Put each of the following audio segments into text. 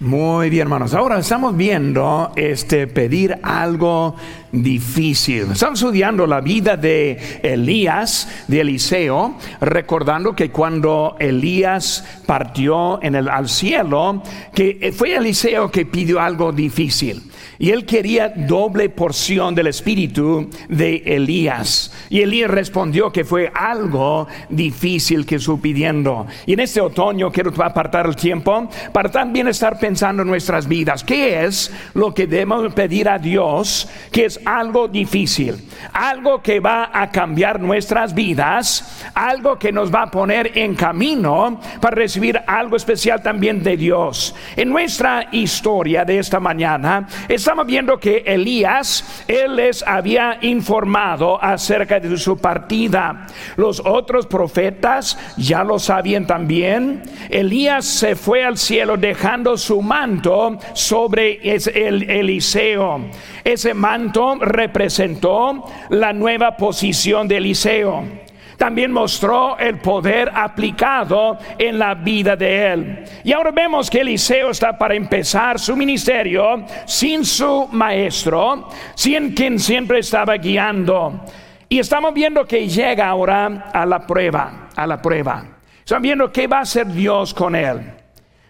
Muy bien, hermanos. Ahora estamos viendo este pedir algo difícil. Estamos estudiando la vida de Elías, de Eliseo, recordando que cuando Elías partió en el, al cielo, que fue Eliseo que pidió algo difícil. Y él quería doble porción del espíritu de Elías. Y Elías respondió que fue algo difícil que su pidiendo. Y en este otoño quiero apartar el tiempo para también estar pensando en nuestras vidas. ¿Qué es lo que debemos pedir a Dios que es algo difícil? Algo que va a cambiar nuestras vidas, algo que nos va a poner en camino para recibir algo especial también de Dios. En nuestra historia de esta mañana, estamos viendo que Elías, él les había informado acerca de su partida. Los otros profetas ya lo sabían también. Elías se fue al cielo dejando su manto sobre el Eliseo. Ese manto representó la nueva posición de Eliseo también mostró el poder aplicado en la vida de él. Y ahora vemos que Eliseo está para empezar su ministerio sin su maestro, sin quien siempre estaba guiando. Y estamos viendo que llega ahora a la prueba, a la prueba. Estamos viendo qué va a hacer Dios con él.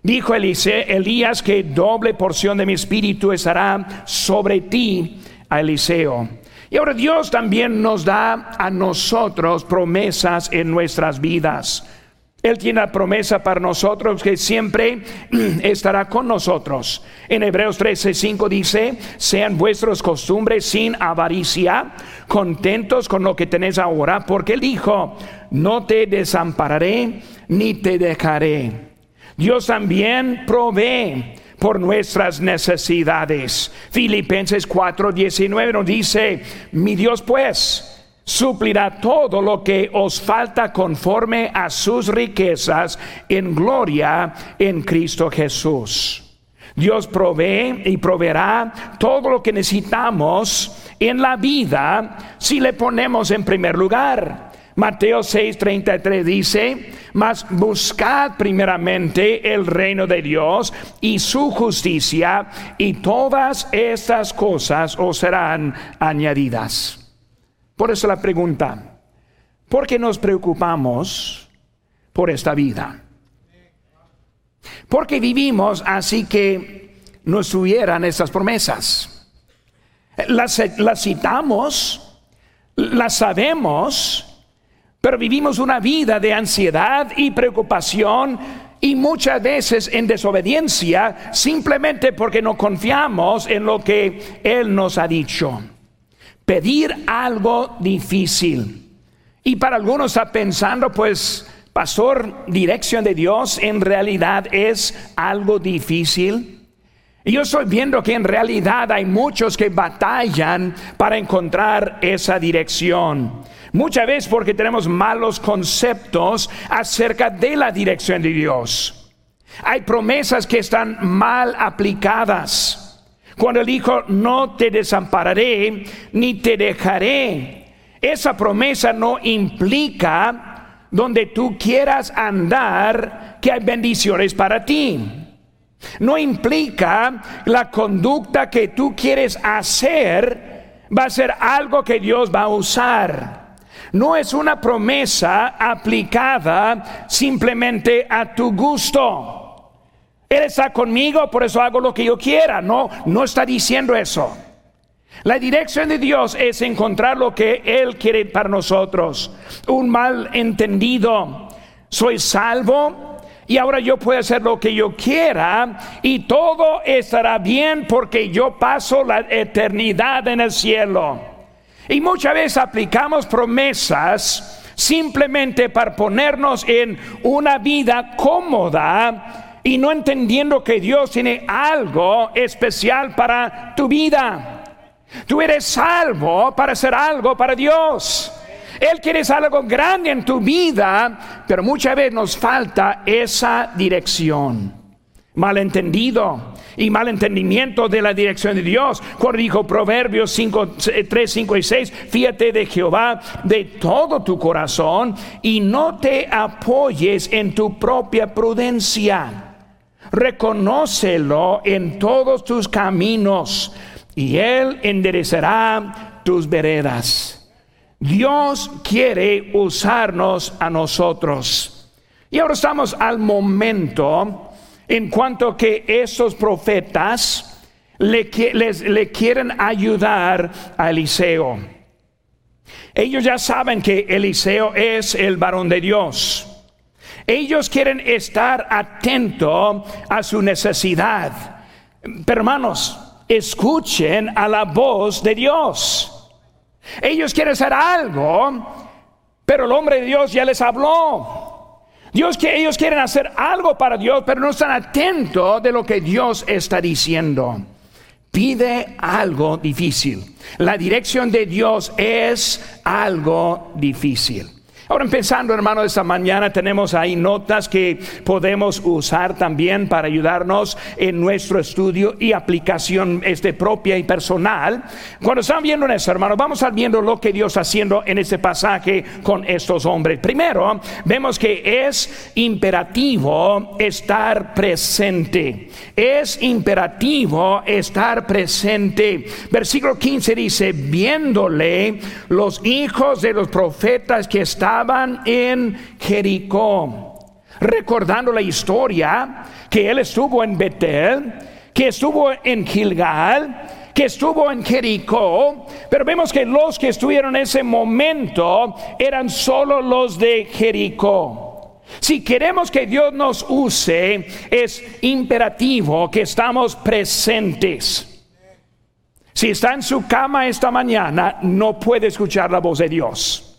Dijo Elías que doble porción de mi espíritu estará sobre ti, Eliseo. Y ahora Dios también nos da a nosotros promesas en nuestras vidas. Él tiene la promesa para nosotros que siempre estará con nosotros. En Hebreos 13:5 dice, sean vuestras costumbres sin avaricia, contentos con lo que tenéis ahora, porque Él dijo, no te desampararé ni te dejaré. Dios también provee por nuestras necesidades. Filipenses 4:19 nos dice, mi Dios pues suplirá todo lo que os falta conforme a sus riquezas en gloria en Cristo Jesús. Dios provee y proveerá todo lo que necesitamos en la vida si le ponemos en primer lugar. Mateo 6:33 dice, mas buscad primeramente el reino de Dios y su justicia, y todas estas cosas os serán añadidas. Por eso la pregunta, ¿por qué nos preocupamos por esta vida? Porque vivimos así que nos tuvieran estas promesas. Las, las citamos, las sabemos, pero vivimos una vida de ansiedad y preocupación y muchas veces en desobediencia simplemente porque no confiamos en lo que Él nos ha dicho. Pedir algo difícil. Y para algunos está pensando, pues, pastor, dirección de Dios en realidad es algo difícil. Y yo estoy viendo que en realidad hay muchos que batallan para encontrar esa dirección. Muchas veces porque tenemos malos conceptos acerca de la dirección de Dios. Hay promesas que están mal aplicadas. Cuando él dijo, no te desampararé ni te dejaré, esa promesa no implica donde tú quieras andar que hay bendiciones para ti. No implica la conducta que tú quieres hacer va a ser algo que Dios va a usar no es una promesa aplicada simplemente a tu gusto. Él está conmigo, por eso hago lo que yo quiera. No, no está diciendo eso. La dirección de Dios es encontrar lo que Él quiere para nosotros. Un mal entendido. Soy salvo y ahora yo puedo hacer lo que yo quiera y todo estará bien porque yo paso la eternidad en el cielo. Y muchas veces aplicamos promesas simplemente para ponernos en una vida cómoda y no entendiendo que Dios tiene algo especial para tu vida. Tú eres salvo para hacer algo para Dios. Él quiere algo grande en tu vida, pero muchas veces nos falta esa dirección. Malentendido y malentendimiento de la dirección de Dios. Cuando dijo Proverbios 5, 3, 5 y 6, fíjate de Jehová de todo tu corazón y no te apoyes en tu propia prudencia. reconócelo en todos tus caminos y Él enderezará tus veredas. Dios quiere usarnos a nosotros. Y ahora estamos al momento en cuanto que esos profetas le, le quieren ayudar a Eliseo. Ellos ya saben que Eliseo es el varón de Dios. Ellos quieren estar atentos a su necesidad. Hermanos, escuchen a la voz de Dios. Ellos quieren hacer algo, pero el hombre de Dios ya les habló. Dios que ellos quieren hacer algo para Dios, pero no están atentos de lo que Dios está diciendo. Pide algo difícil. La dirección de Dios es algo difícil. Ahora pensando, hermano, esta mañana tenemos ahí notas que podemos usar también para ayudarnos en nuestro estudio y aplicación este, propia y personal. Cuando están viendo eso, hermano, vamos a viendo lo que Dios está haciendo en este pasaje con estos hombres. Primero, vemos que es imperativo estar presente. Es imperativo estar presente. Versículo 15 dice, viéndole los hijos de los profetas que estaban estaban en Jericó, recordando la historia que él estuvo en Betel, que estuvo en Gilgal, que estuvo en Jericó, pero vemos que los que estuvieron en ese momento eran solo los de Jericó. Si queremos que Dios nos use, es imperativo que estamos presentes. Si está en su cama esta mañana, no puede escuchar la voz de Dios.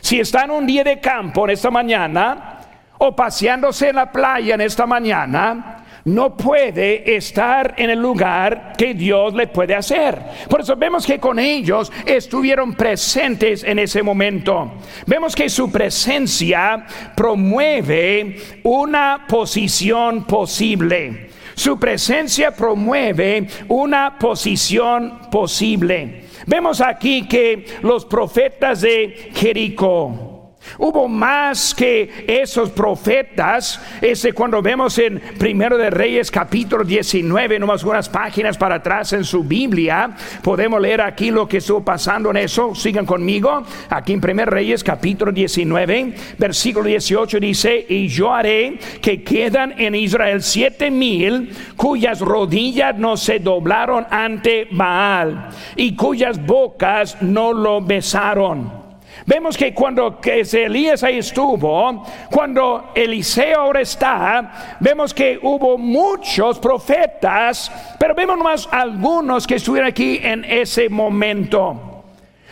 Si está en un día de campo en esta mañana o paseándose en la playa en esta mañana, no puede estar en el lugar que Dios le puede hacer. Por eso vemos que con ellos estuvieron presentes en ese momento. Vemos que su presencia promueve una posición posible. Su presencia promueve una posición posible. Vemos aquí que los profetas de Jericó, Hubo más que esos profetas. Ese cuando vemos en Primero de Reyes capítulo 19, nomás unas páginas para atrás en su Biblia, podemos leer aquí lo que estuvo pasando en eso. Sigan conmigo. Aquí en Primero Reyes capítulo 19, versículo 18 dice, y yo haré que quedan en Israel siete mil cuyas rodillas no se doblaron ante Baal y cuyas bocas no lo besaron. Vemos que cuando que Elías ahí estuvo, cuando Eliseo ahora está, vemos que hubo muchos profetas, pero vemos más algunos que estuvieron aquí en ese momento.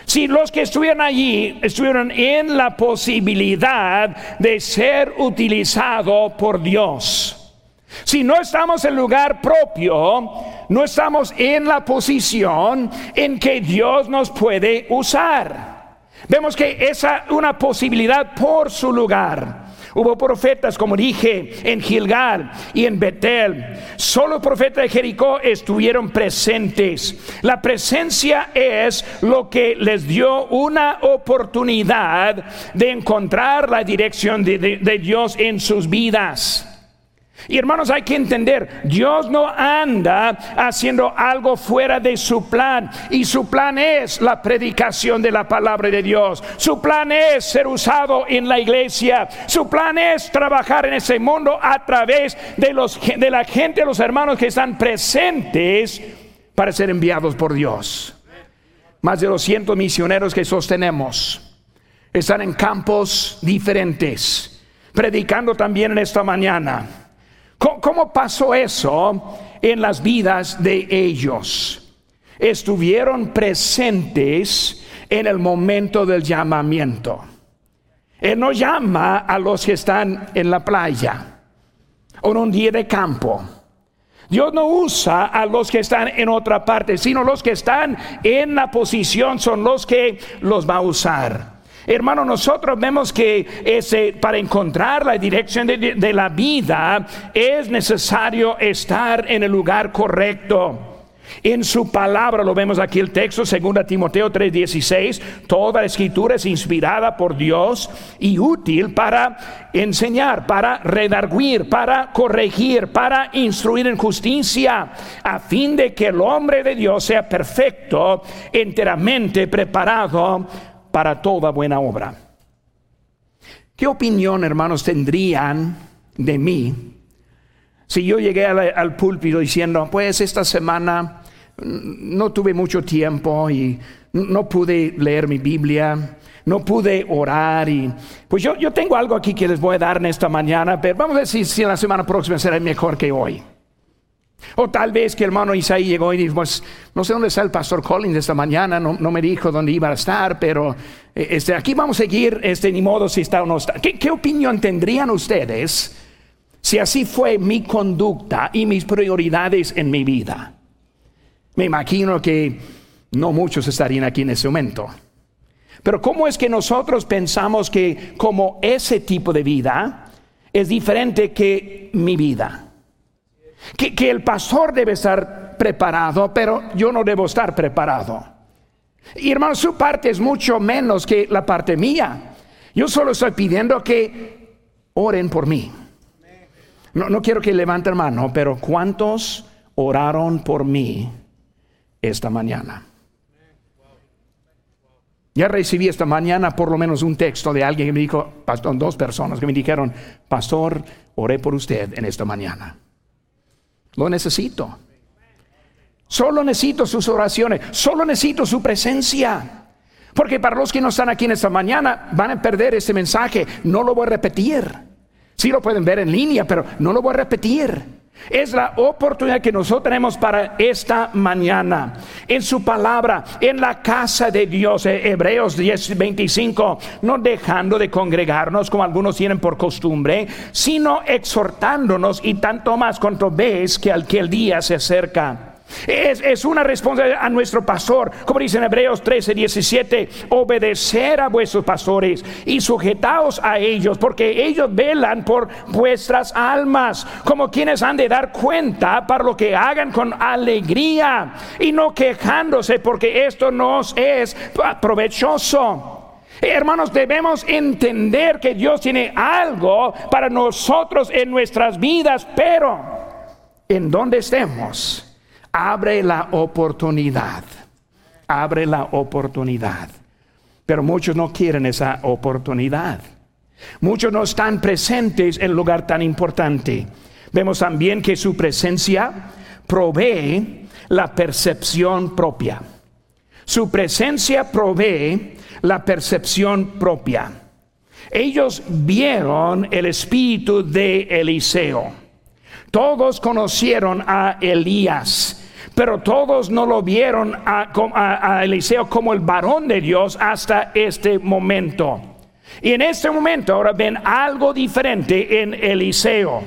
Si los que estuvieron allí estuvieron en la posibilidad de ser utilizados por Dios. Si no estamos en lugar propio, no estamos en la posición en que Dios nos puede usar. Vemos que esa una posibilidad por su lugar. Hubo profetas, como dije, en Gilgal y en Betel. Solo profetas de Jericó estuvieron presentes. La presencia es lo que les dio una oportunidad de encontrar la dirección de, de Dios en sus vidas. Y hermanos, hay que entender, Dios no anda haciendo algo fuera de su plan. Y su plan es la predicación de la palabra de Dios. Su plan es ser usado en la iglesia. Su plan es trabajar en ese mundo a través de, los, de la gente, los hermanos que están presentes para ser enviados por Dios. Más de 200 misioneros que sostenemos están en campos diferentes, predicando también en esta mañana ¿Cómo, pasó eso en las vidas de ellos? Estuvieron presentes en el momento del llamamiento. Él no llama a los que están en la playa o en un día de campo. Dios no usa a los que están en otra parte, sino los que están en la posición son los que los va a usar. Hermano, nosotros vemos que para encontrar la dirección de, la vida es necesario estar en el lugar correcto. En su palabra, lo vemos aquí el texto, 2 Timoteo 3:16, toda la escritura es inspirada por Dios y útil para enseñar, para redarguir, para corregir, para instruir en justicia, a fin de que el hombre de Dios sea perfecto, enteramente preparado para toda buena obra. ¿Qué opinión, hermanos, tendrían de mí si yo llegué al, púlpito diciendo, pues esta semana no tuve mucho tiempo y no pude leer mi Biblia, no pude orar y pues yo, yo tengo algo aquí que les voy a dar en esta mañana, pero vamos a ver si, si la semana próxima será mejor que hoy. O tal vez que el hermano Isaí llegó y dijo, pues no sé dónde está el pastor Collins esta mañana, no, me dijo dónde iba a estar, pero eh, este, aquí vamos a seguir, este, ni modo si está o no está. ¿Qué, qué opinión tendrían ustedes? Si así fue mi conducta y mis prioridades en mi vida, me imagino que no muchos estarían aquí en ese momento. Pero ¿cómo es que nosotros pensamos que como ese tipo de vida es diferente que mi vida? Que, el pastor debe estar preparado, pero yo no debo estar preparado. Y hermano, su parte es mucho menos que la parte mía. Yo solo estoy pidiendo que oren por mí. No, quiero que levanten mano, pero ¿cuántos oraron por mí esta mañana? Ya recibí esta mañana por lo menos un texto de alguien que me dijo, pastor, dos personas que me dijeron, pastor, oré por usted en esta mañana. Lo necesito. Solo necesito sus oraciones, solo necesito su presencia. Porque para los que no están aquí en esta mañana van a perder este mensaje. No lo voy a repetir. Sí lo pueden ver en línea, pero no lo voy a repetir. Es la oportunidad que nosotros tenemos para esta mañana. En su palabra, en la casa de Dios, eh, Hebreos 10, 25, no dejando de congregarnos como algunos tienen por costumbre, sino exhortándonos y tanto más cuanto ves que al que el día se acerca. Es, una responsabilidad a nuestro pastor, como dice en Hebreos 13, 17, obedecer a vuestros pastores y sujetaos a ellos, porque ellos velan por vuestras almas, como quienes han de dar cuenta para lo que hagan con alegría y no quejándose, porque esto nos es provechoso. Hermanos, debemos entender que Dios tiene algo para nosotros en nuestras vidas, pero en donde estemos Abre la oportunidad. Abre la oportunidad. Pero muchos no quieren esa oportunidad. Muchos no están presentes en lugar tan importante. Vemos también que su presencia provee la percepción propia. Su presencia provee la percepción propia. Ellos vieron el espíritu de Eliseo. Todos conocieron a Elías pero todos no lo vieron a, Eliseo como el varón de Dios hasta este momento. Y en este momento ahora ven algo diferente en Eliseo.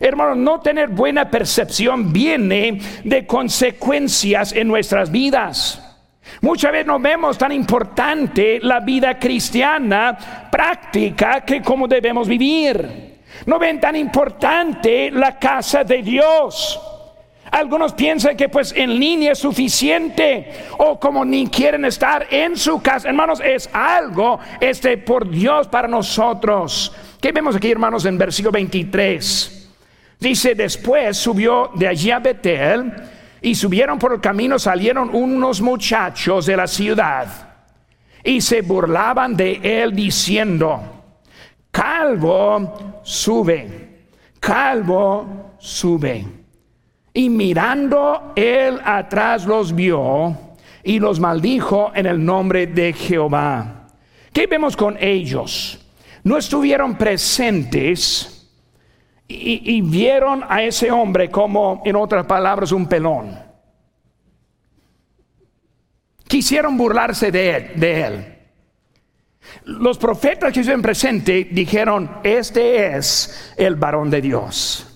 Hermanos, no tener buena percepción viene de consecuencias en nuestras vidas. Muchas veces no vemos tan importante la vida cristiana práctica que como debemos vivir. No ven tan importante la casa de Dios. Algunos piensan que pues en línea es suficiente o como ni quieren estar en su casa. Hermanos, es algo este por Dios para nosotros. ¿Qué vemos aquí, hermanos, en versículo 23? Dice, después subió de allí a Betel y subieron por el camino, salieron unos muchachos de la ciudad y se burlaban de él diciendo, calvo, sube, calvo, sube. Y mirando él atrás los vio y los maldijo en el nombre de Jehová. ¿Qué vemos con ellos? No estuvieron presentes y, vieron a ese hombre como, en otras palabras, un pelón. Quisieron burlarse de él. De él. Los profetas que estuvieron presentes dijeron, este es el varón de Dios.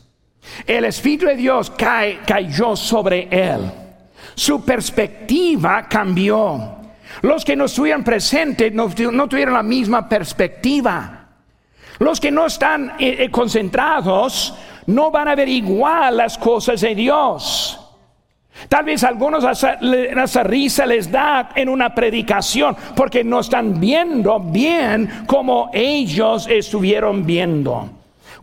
El Espíritu de Dios cayó sobre él. Su perspectiva cambió. Los que no estuvieron presentes no, tuvieron la misma perspectiva. Los que no están eh, eh, concentrados no van a ver igual las cosas de Dios. Tal vez algunos esa risa les da en una predicación porque no están viendo bien como ellos estuvieron viendo.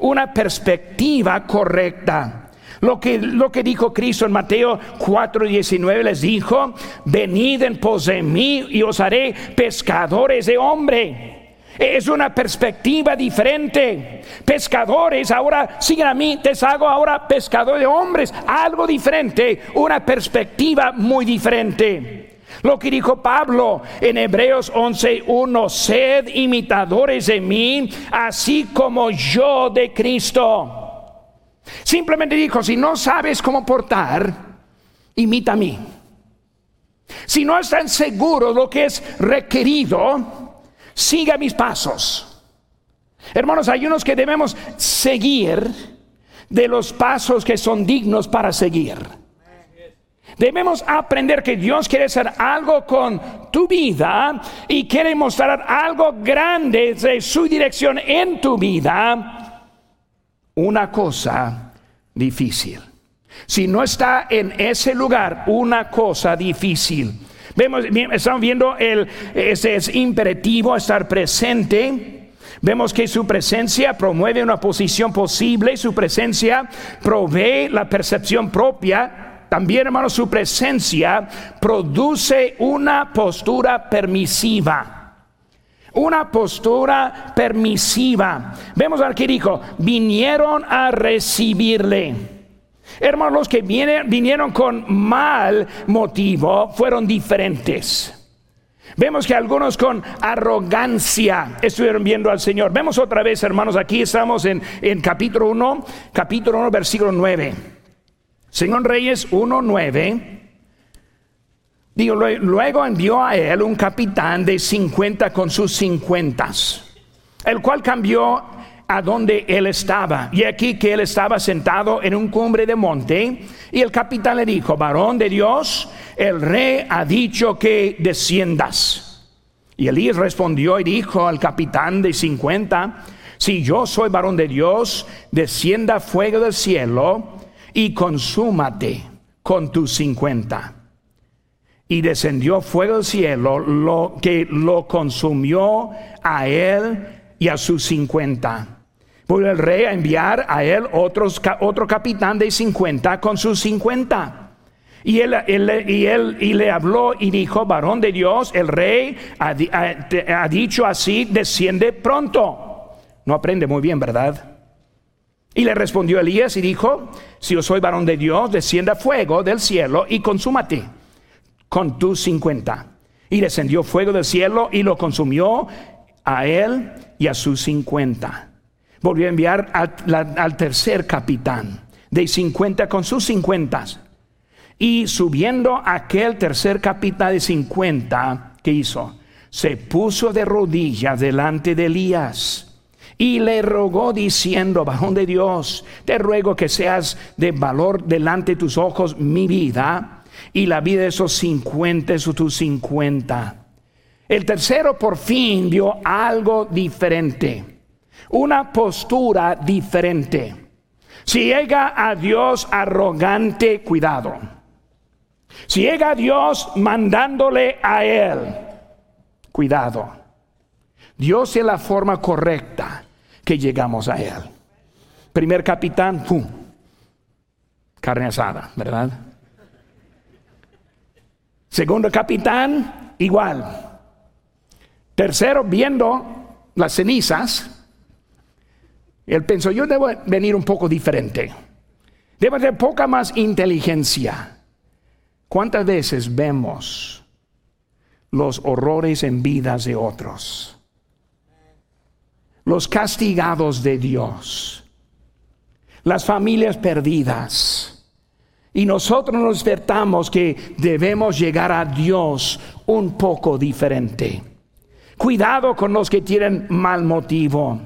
Una perspectiva correcta. Lo que, lo que dijo Cristo en Mateo 4:19 les dijo, venid en pos de mí y os haré pescadores de hombre. Es una perspectiva diferente. Pescadores, ahora siguen a mí, te hago ahora pescador de hombres. Algo diferente, una perspectiva muy diferente. Lo que dijo Pablo en Hebreos 11:1, sed imitadores de mí, así como yo de Cristo. Simplemente dijo, si no sabes cómo portar, imita a mí. Si no están seguros lo que es requerido, siga mis pasos. Hermanos, hay unos que debemos seguir de los pasos que son dignos para seguir. Debemos aprender que Dios quiere hacer algo con tu vida y quiere mostrar algo grande de su dirección en tu vida. Una cosa difícil. Si no está en ese lugar, una cosa difícil. Estamos viendo el, es imperativo, estar presente. Vemos que su presencia promueve una posición posible, su presencia provee la percepción propia. También, hermanos, su presencia produce una postura permisiva. Una postura permisiva. Vemos aquí dijo, vinieron a recibirle. Hermanos, los que vinieron con mal motivo fueron diferentes. Vemos que algunos con arrogancia estuvieron viendo al Señor. Vemos otra vez, hermanos, aquí estamos en, capítulo 1, capítulo 1, versículo 9. Señor Reyes 1, 9. Digo, luego envió a él un capitán de 50 con sus 50, el cual cambió a donde él estaba. Y aquí que él estaba sentado en un cumbre de monte. Y el capitán le dijo, varón de Dios, el rey ha dicho que desciendas. Y Elías respondió y dijo al capitán de 50, si yo soy varón de Dios, descienda fuego del cielo y consúmate con tus 50. Y descendió fuego del cielo, lo que lo consumió a él y a sus 50 el rey a enviar a él otro capitán de 50 con sus 50. Y él, y él y le habló y dijo, varón de Dios, el rey ha, ha, dicho así, desciende pronto. No aprende muy bien, ¿verdad? Y le respondió Elías y dijo, si yo soy varón de Dios, descienda fuego del cielo y consúmate con tus 50. Y descendió fuego del cielo y lo consumió a él y a sus 50 volvió a enviar al, tercer capitán de 50 con sus 50. Y subiendo aquel tercer capitán de 50, ¿qué hizo? Se puso de rodillas delante de Elías y le rogó diciendo, varón de Dios, te ruego que seas de valor delante de tus ojos mi vida y la vida de esos 50, esos tus 50. El tercero por fin vio algo diferente una postura diferente. Si llega a Dios arrogante, cuidado. Si llega a Dios mandándole a Él, cuidado. Dios es la forma correcta llegamos a Él. Primer capitán, ¡pum! Carne asada, ¿verdad? Segundo capitán, igual. Tercero, viendo las cenizas, él pensó, yo debo venir un poco diferente. Debo tener poca más inteligencia. ¿Cuántas veces vemos los horrores en vidas de otros? Los castigados de Dios. Las familias perdidas. Y nosotros nos despertamos que debemos llegar a Dios un poco diferente. Cuidado con los que tienen mal motivo.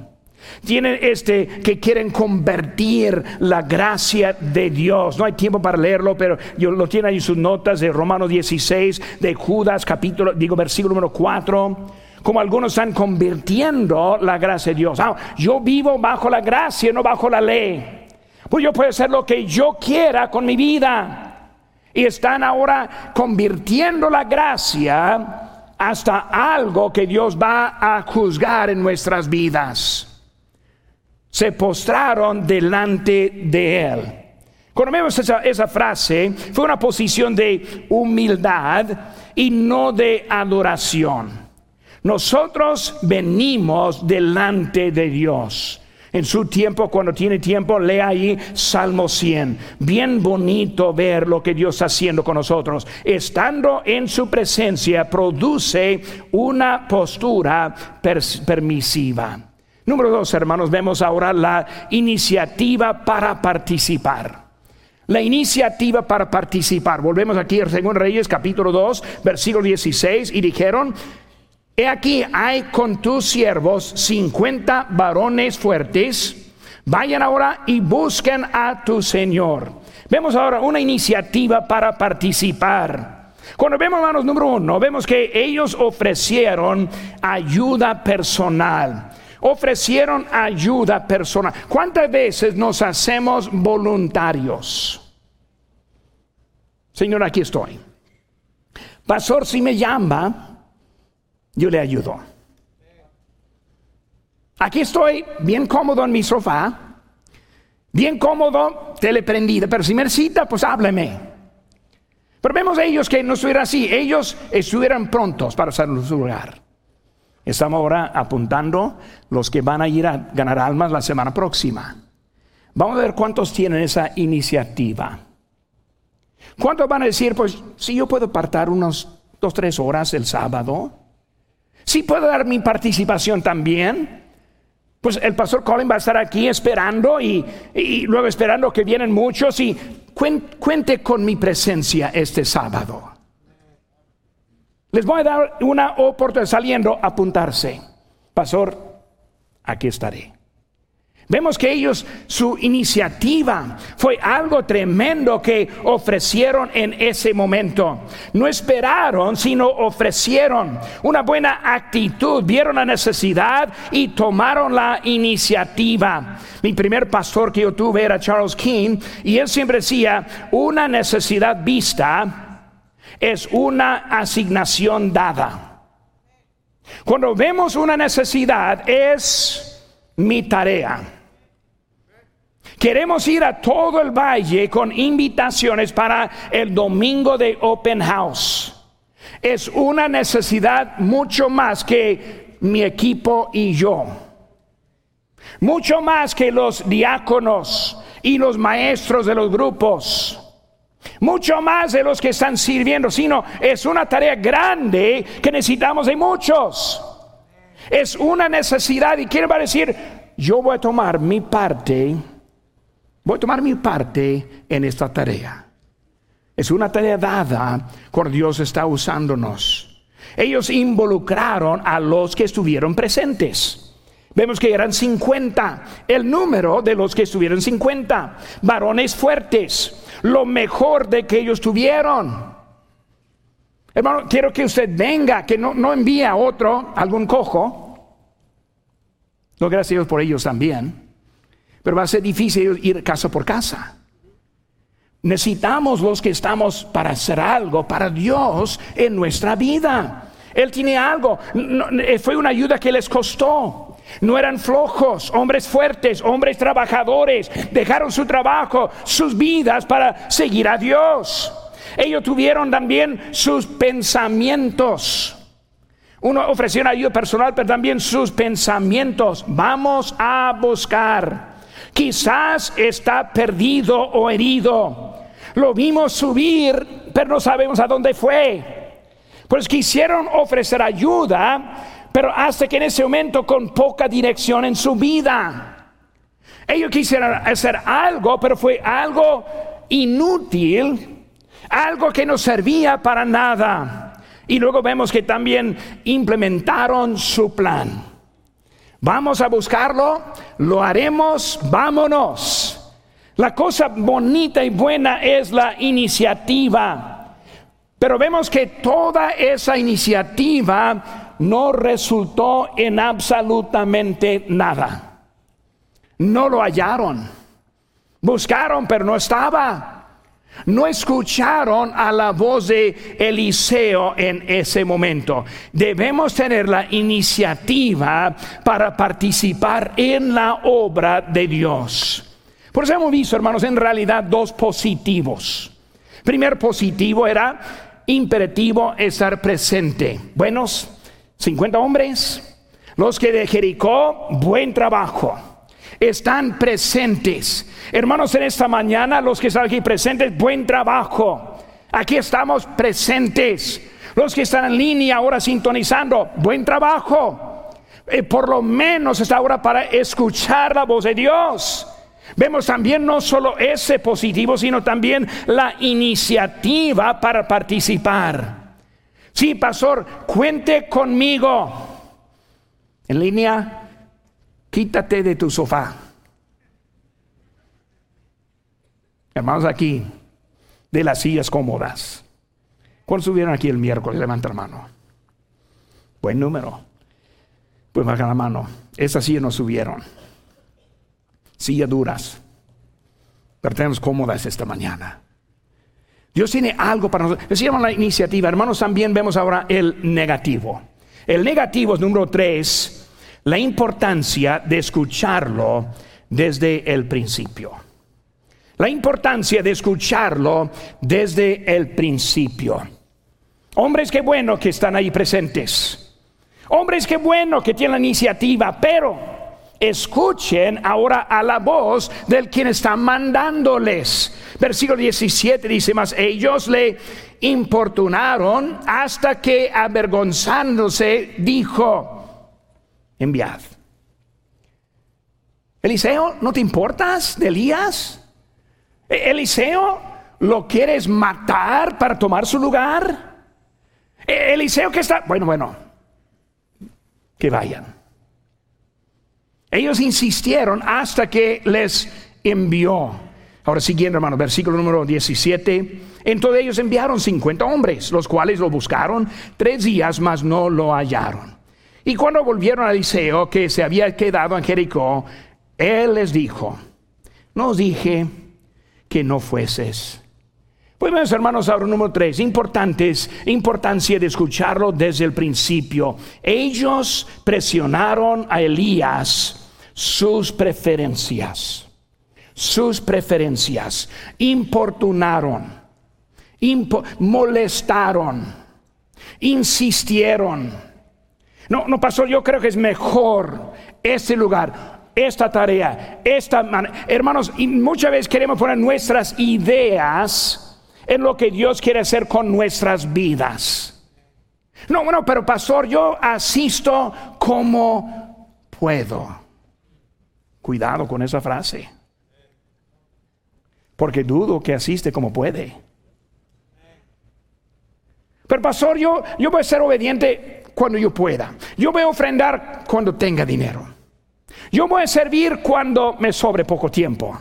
Tienen este que quieren convertir la gracia de Dios. No hay tiempo para leerlo, pero yo lo tiene ahí sus notas de Romanos 16, de Judas capítulo, digo versículo número 4 como algunos están convirtiendo la gracia de Dios. Ah, yo vivo bajo la gracia, no bajo la ley. Pues yo puedo hacer lo que yo quiera con mi vida. Y están ahora convirtiendo la gracia hasta algo que Dios va a juzgar en nuestras vidas. Se postraron delante de Él. Cuando vemos esa, esa frase, fue una posición de humildad y no de adoración. Nosotros venimos delante de Dios. En su tiempo, cuando tiene tiempo, lea ahí Salmo 100. Bien bonito ver lo que Dios está haciendo con nosotros. Estando en su presencia, produce una postura permisiva. Número dos, hermanos, vemos ahora la iniciativa para participar. La iniciativa para participar. Volvemos aquí a 2 Reyes capítulo 2, versículo 16, y dijeron, He aquí hay con tus siervos 50 varones fuertes. Vayan ahora y busquen a tu Señor. Vemos ahora una iniciativa para participar. Cuando vemos, hermanos, número uno, vemos que ellos ofrecieron ayuda personal. Ofrecieron ayuda personal. ¿Cuántas veces nos hacemos voluntarios? Señor, aquí estoy. Pastor, si me llama, yo le ayudo. Aquí estoy bien cómodo en mi sofá, bien cómodo, teleprendida, pero si me necesita, pues hábleme. Pero vemos a ellos que no estuvieran así, ellos estuvieran prontos para hacer su lugar. Estamos ahora apuntando los que van a ir a ganar almas la semana próxima. Vamos a ver cuántos tienen esa iniciativa. ¿Cuántos van a decir, pues, si yo puedo apartar unos dos, tres horas el sábado? Si puedo dar mi participación también. Pues el pastor Colin va a estar aquí esperando y, luego esperando que vienen muchos y cuente con mi presencia este sábado. Les voy a dar una oportunidad saliendo a apuntarse. Pastor, aquí estaré. Vemos que ellos, su iniciativa fue algo tremendo que ofrecieron en ese momento. No esperaron, sino ofrecieron una buena actitud, vieron la necesidad y tomaron la iniciativa. Mi primer pastor que yo tuve era Charles King y él siempre decía, una necesidad vista es una asignación dada. Cuando vemos una necesidad es mi tarea. Queremos ir a todo el valle con invitaciones para el domingo de Open House. Es una necesidad mucho más que mi equipo y yo. Mucho más que los diáconos y los maestros de los grupos. Mucho más de los que están sirviendo, sino es una tarea grande que necesitamos de muchos. Es una necesidad y quiero decir, yo voy a tomar mi parte Voy a tomar mi parte en esta tarea. Es una tarea dada cuando Dios está usándonos. Ellos involucraron a los que estuvieron presentes. Vemos que eran 50, el número de los que estuvieron 50, varones fuertes, lo mejor de que ellos tuvieron. Hermano, quiero que usted venga, que no, no envíe a otro, algún cojo. No, gracias a Dios por ellos también. Pero va a ser difícil ir casa por casa. Necesitamos los que estamos para hacer algo para Dios en nuestra vida. Él tiene algo. Eh, fue una ayuda que les costó. No eran flojos, hombres fuertes, hombres trabajadores. Dejaron su trabajo, sus vidas para seguir a Dios. Ellos tuvieron también sus pensamientos. Uno ofreció una ayuda personal, pero también sus pensamientos. Vamos a buscar Quizás está perdido o herido. Lo vimos subir, pero no sabemos a dónde fue. Pues quisieron ofrecer ayuda, pero hasta que en ese momento con poca dirección en su vida. Ellos quisieron hacer algo, pero fue algo inútil, algo que no servía para nada. Y luego vemos que también implementaron su plan. Vamos a buscarlo, lo haremos, vámonos. La cosa bonita y buena es la iniciativa. Pero vemos que toda esa iniciativa no resultó en absolutamente nada. No lo hallaron. Buscaron, pero no estaba. No escucharon a la voz de Eliseo en ese momento. Debemos tener la iniciativa para participar en la obra de Dios. Por eso hemos visto, hermanos, en realidad dos positivos. Primer positivo era imperativo estar presente. Buenos, 50 hombres. Los que de Jericó, buen trabajo están presentes. Hermanos, en esta mañana, los que están aquí presentes, buen trabajo. Aquí estamos presentes. Los que están en línea ahora sintonizando, buen trabajo. Eh, por lo menos está ahora para escuchar la voz de Dios. Vemos también no solo ese positivo, sino también la iniciativa para participar. Sí, pastor, cuente conmigo. En línea, quítate de tu sofá. Hermanos, aquí, de las sillas cómodas. ¿Cuántos subieron aquí el miércoles? Levanta la mano. Buen número. Pues baja la mano. Esas sillas no subieron. Sillas duras. Pero tenemos cómodas esta mañana. Dios tiene algo para nosotros. Decíamos la iniciativa. Hermanos, también vemos ahora el negativo. El negativo es número tres la importancia de escucharlo desde el principio. La importancia de escucharlo desde el principio. Hombres, qué bueno que están ahí presentes. Hombres, qué bueno que tienen la iniciativa, pero escuchen ahora a la voz del quien está mandándoles. Versículo 17 dice más, ellos le importunaron hasta que avergonzándose dijo, enviad. Eliseo, ¿no te importas de Elías? E-, Eliseo, ¿lo quieres matar para tomar su lugar? E-, Eliseo que está, bueno, bueno, que vayan. Ellos insistieron hasta que les envió. Ahora siguiendo, hermano, versículo número 17. Entonces ellos enviaron 50 hombres, los cuales lo buscaron tres días, mas no lo hallaron. Y cuando volvieron a Eliseo, que se había quedado en Jericó, él les dijo, no os dije que no fueses. Pues vemos, hermanos, ahora número tres, importantes, importancia de escucharlo desde el principio. Ellos presionaron a Elías sus preferencias, sus preferencias, importunaron, molestaron, insistieron no, no pasó, yo creo que es mejor este lugar, esta tarea, esta hermanos, y muchas veces queremos poner nuestras ideas en lo que Dios quiere hacer con nuestras vidas. No, bueno, pero pastor, yo asisto como puedo. Cuidado con esa frase. Porque dudo que asiste como puede. Pero pastor, yo, yo voy a ser obediente cuando yo pueda. Yo voy a ofrendar cuando tenga dinero. Yo voy a servir cuando me sobre poco tiempo.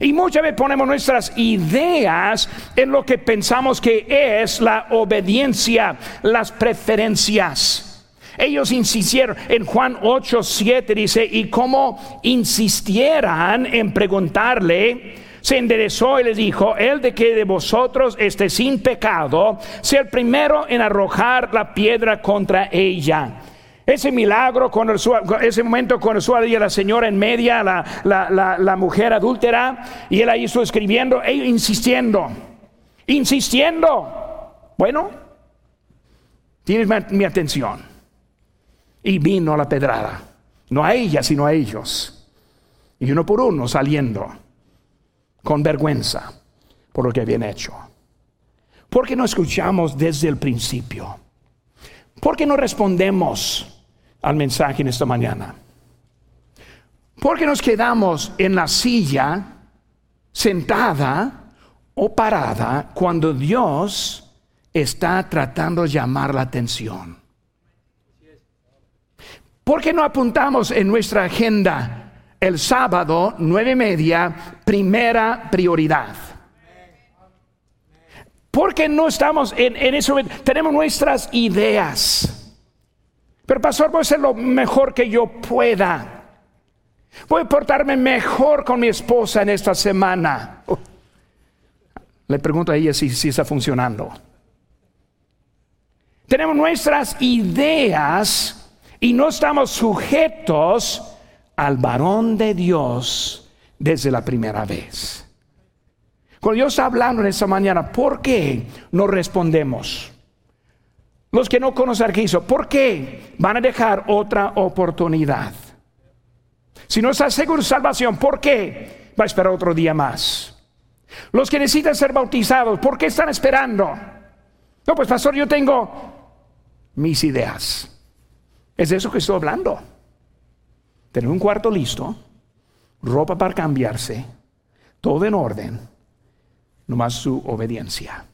Y muchas veces ponemos nuestras ideas en lo que pensamos que es la obediencia, las preferencias. Ellos insistieron en Juan 8, 7 dice, y como insistieran en preguntarle, se enderezó y les dijo, el de que de vosotros esté sin pecado, sea el primero en arrojar la piedra contra ella. Ese milagro, con ese momento cuando su la señora en media, la, mujer adúltera, y él ahí estuvo escribiendo, ellos insistiendo, insistiendo. Bueno, tienes mi atención. Y vino la pedrada, no a ella, sino a ellos. Y uno por uno saliendo con vergüenza por lo que habían hecho. ¿Por qué no escuchamos desde el principio? ¿Por qué no respondemos al mensaje en esta mañana? ¿Por qué nos quedamos en la silla sentada o parada cuando Dios está tratando de llamar la atención? ¿Por qué no apuntamos en nuestra agenda el sábado, nueve y media, primera prioridad. Porque no estamos en, en eso, tenemos nuestras ideas. Pero pastor, voy a hacer lo mejor que yo pueda. Voy a portarme mejor con mi esposa en esta semana. Le pregunto a ella si, si está funcionando. Tenemos nuestras ideas y no estamos sujetos al varón de Dios desde la primera vez. Cuando Dios está hablando en esta mañana, ¿por qué no respondemos? Los que no conocen a Cristo, ¿por qué van a dejar otra oportunidad? Si no está seguro de salvación, ¿por qué va a esperar otro día más? Los que necesitan ser bautizados, ¿por qué están esperando? No, pues pastor, yo tengo mis ideas. Es de eso que estoy hablando. Tener un cuarto listo, ropa para cambiarse, todo en orden, nomás su obediencia.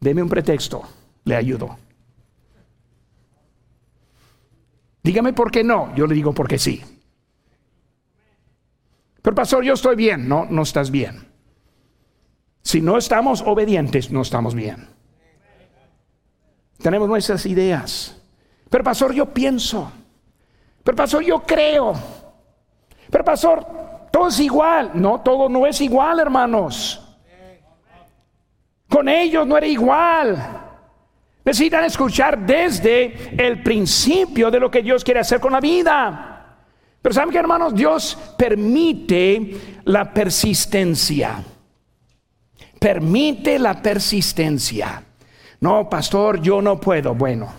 Deme un pretexto, le ayudo. Dígame por qué no, yo le digo por qué sí. Pero pastor, yo estoy bien, no, no estás bien. Si no estamos obedientes, no estamos bien. Tenemos nuestras ideas. Pero pastor, yo pienso. Pero pastor, yo creo. Pero pastor, todo es igual. No, todo no es igual, hermanos. Con ellos no era igual. Necesitan escuchar desde el principio de lo que Dios quiere hacer con la vida. Pero saben que hermanos, Dios permite la persistencia. Permite la persistencia. No, pastor, yo no puedo. Bueno,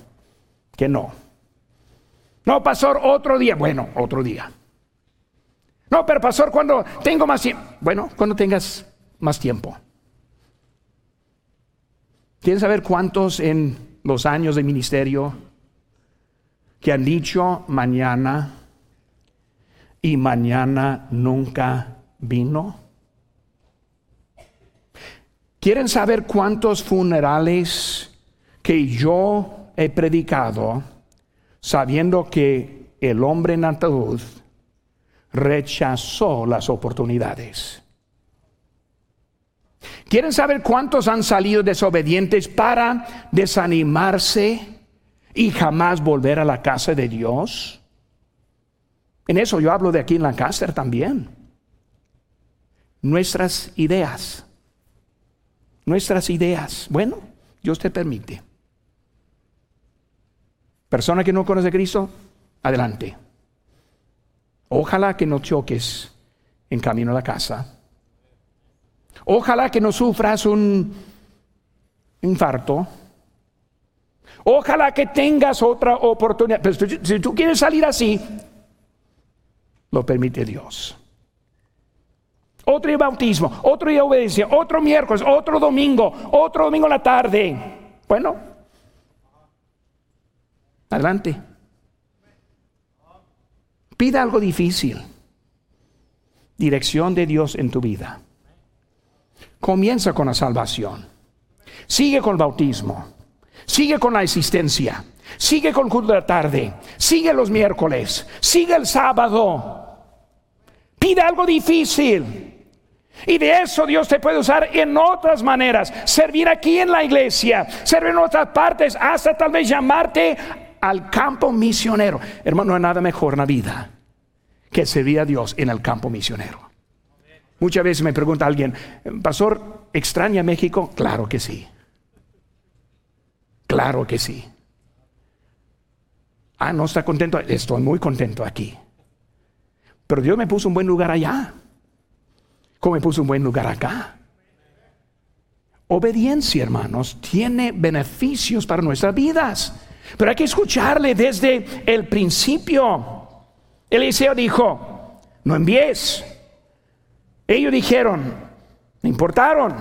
que no. No, pastor, otro día. Bueno, otro día. No, pero pastor, cuando tengo más tiempo. Bueno, cuando tengas más tiempo. ¿Quieres saber cuántos en los años de ministerio que han dicho mañana y mañana nunca vino? ¿Quieren saber cuántos funerales que yo he predicado sabiendo que el hombre en ataúd rechazó las oportunidades? ¿Quieren saber cuántos han salido desobedientes para desanimarse y jamás volver a la casa de Dios? En eso yo hablo de aquí en Lancaster también. Nuestras ideas nuestras ideas. Bueno, Dios te permite. Persona que no conoce a Cristo, adelante. Ojalá que no choques en camino a la casa. Ojalá que no sufras un infarto. Ojalá que tengas otra oportunidad. Pero si tú quieres salir así, lo permite Dios otro bautismo, otro obediencia, otro miércoles, otro domingo, otro domingo en la tarde. Bueno, adelante. Pida algo difícil. Dirección de Dios en tu vida. Comienza con la salvación. Sigue con el bautismo. Sigue con la existencia. Sigue con el culto de la tarde. Sigue los miércoles. Sigue el sábado. Pida algo difícil. Y de eso Dios te puede usar en otras maneras. Servir aquí en la iglesia, servir en otras partes, hasta tal vez llamarte al campo misionero. Hermano, no hay nada mejor en la vida que servir a Dios en el campo misionero. Muchas veces me pregunta alguien, Pastor, ¿extraña México? Claro que sí. Claro que sí. Ah, no está contento. Estoy muy contento aquí. Pero Dios me puso un buen lugar allá como me puso un buen lugar acá. Obediencia, hermanos, tiene beneficios para nuestras vidas. Pero hay que escucharle desde el principio. Eliseo dijo, no envíes. Ellos dijeron, no importaron.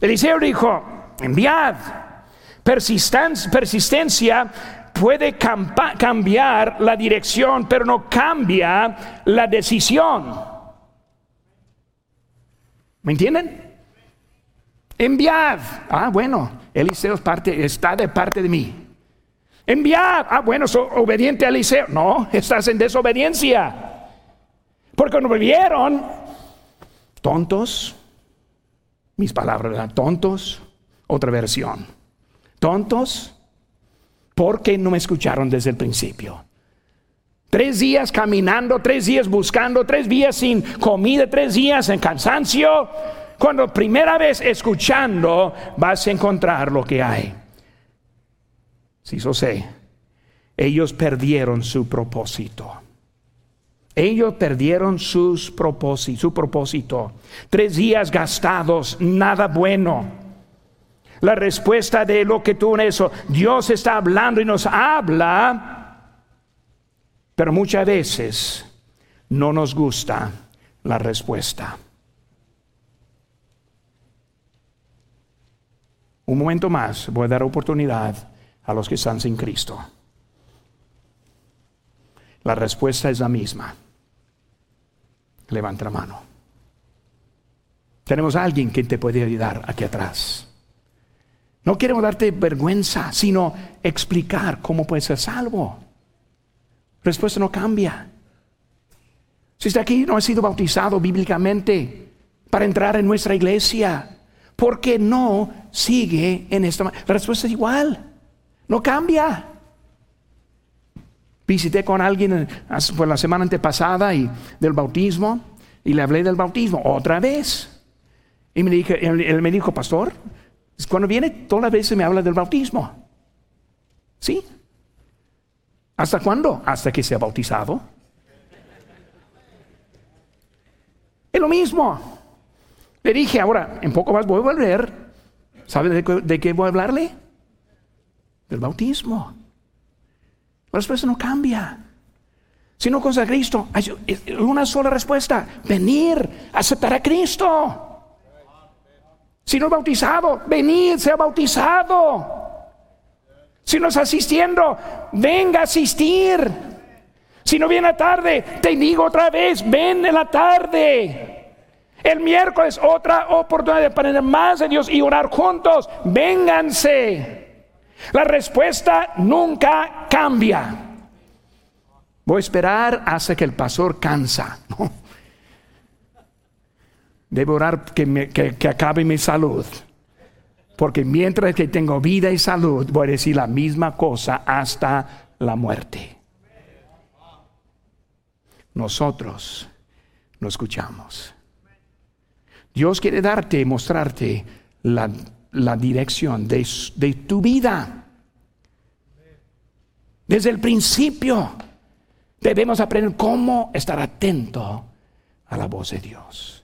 Eliseo dijo, enviad. Persistencia, puede cambiar la dirección, pero no cambia la decisión. ¿Me entienden? Enviad. Ah, bueno, Eliseo está de parte de mí. Enviad. Ah, bueno, soy obediente a Eliseo. No, estás en desobediencia. Porque no vieron tontos, mis palabras, eran tontos, otra versión. Tontos, porque no me escucharon desde el principio. Tres días caminando, tres días buscando, tres días sin comida, tres días en cansancio. Cuando primera vez escuchando vas a encontrar lo que hay. Sé, ellos perdieron su propósito. Ellos perdieron sus su propósito. Tres días gastados, nada bueno. La respuesta de lo que tú en eso, Dios está hablando y nos habla pero muchas veces no nos gusta la respuesta. Un momento más, voy a dar oportunidad a los que están sin Cristo. La respuesta es la misma. Levanta la mano. Tenemos a alguien que te puede ayudar aquí atrás. No queremos darte vergüenza, sino explicar cómo puedes ser salvo respuesta no cambia. Si está aquí no ha sido bautizado bíblicamente para entrar en nuestra iglesia, ¿por qué no sigue en esta? La respuesta es igual, no cambia. Visité con alguien por la semana antepasada y del bautismo y le hablé del bautismo otra vez. Y me dije, él, me dijo, pastor, cuando viene todas las veces me habla del bautismo. ¿Sí? ¿Hasta cuándo? Hasta que sea bautizado. Es lo mismo. Le dije, ahora, en poco más voy a volver. ¿Sabe de, qué voy a hablarle? Del bautismo. La respuesta no cambia. Si no cosa a Cristo, hay una sola respuesta: venir, aceptar a Cristo. Si no es bautizado, venir, sea bautizado. Si no está asistiendo, venga a asistir. Si no viene a tarde, te digo otra vez, ven en la tarde. El miércoles otra oportunidad de aprender más de Dios y orar juntos. Vénganse. La respuesta nunca cambia. Voy a esperar hasta que el pastor cansa. Debo orar que, que acabe mi salud. Porque mientras que tengo vida y salud, voy a decir la misma cosa hasta la muerte. Nosotros no escuchamos. Dios quiere darte, mostrarte la, dirección de, de tu vida. Desde el principio debemos aprender cómo estar atento a la voz de Dios.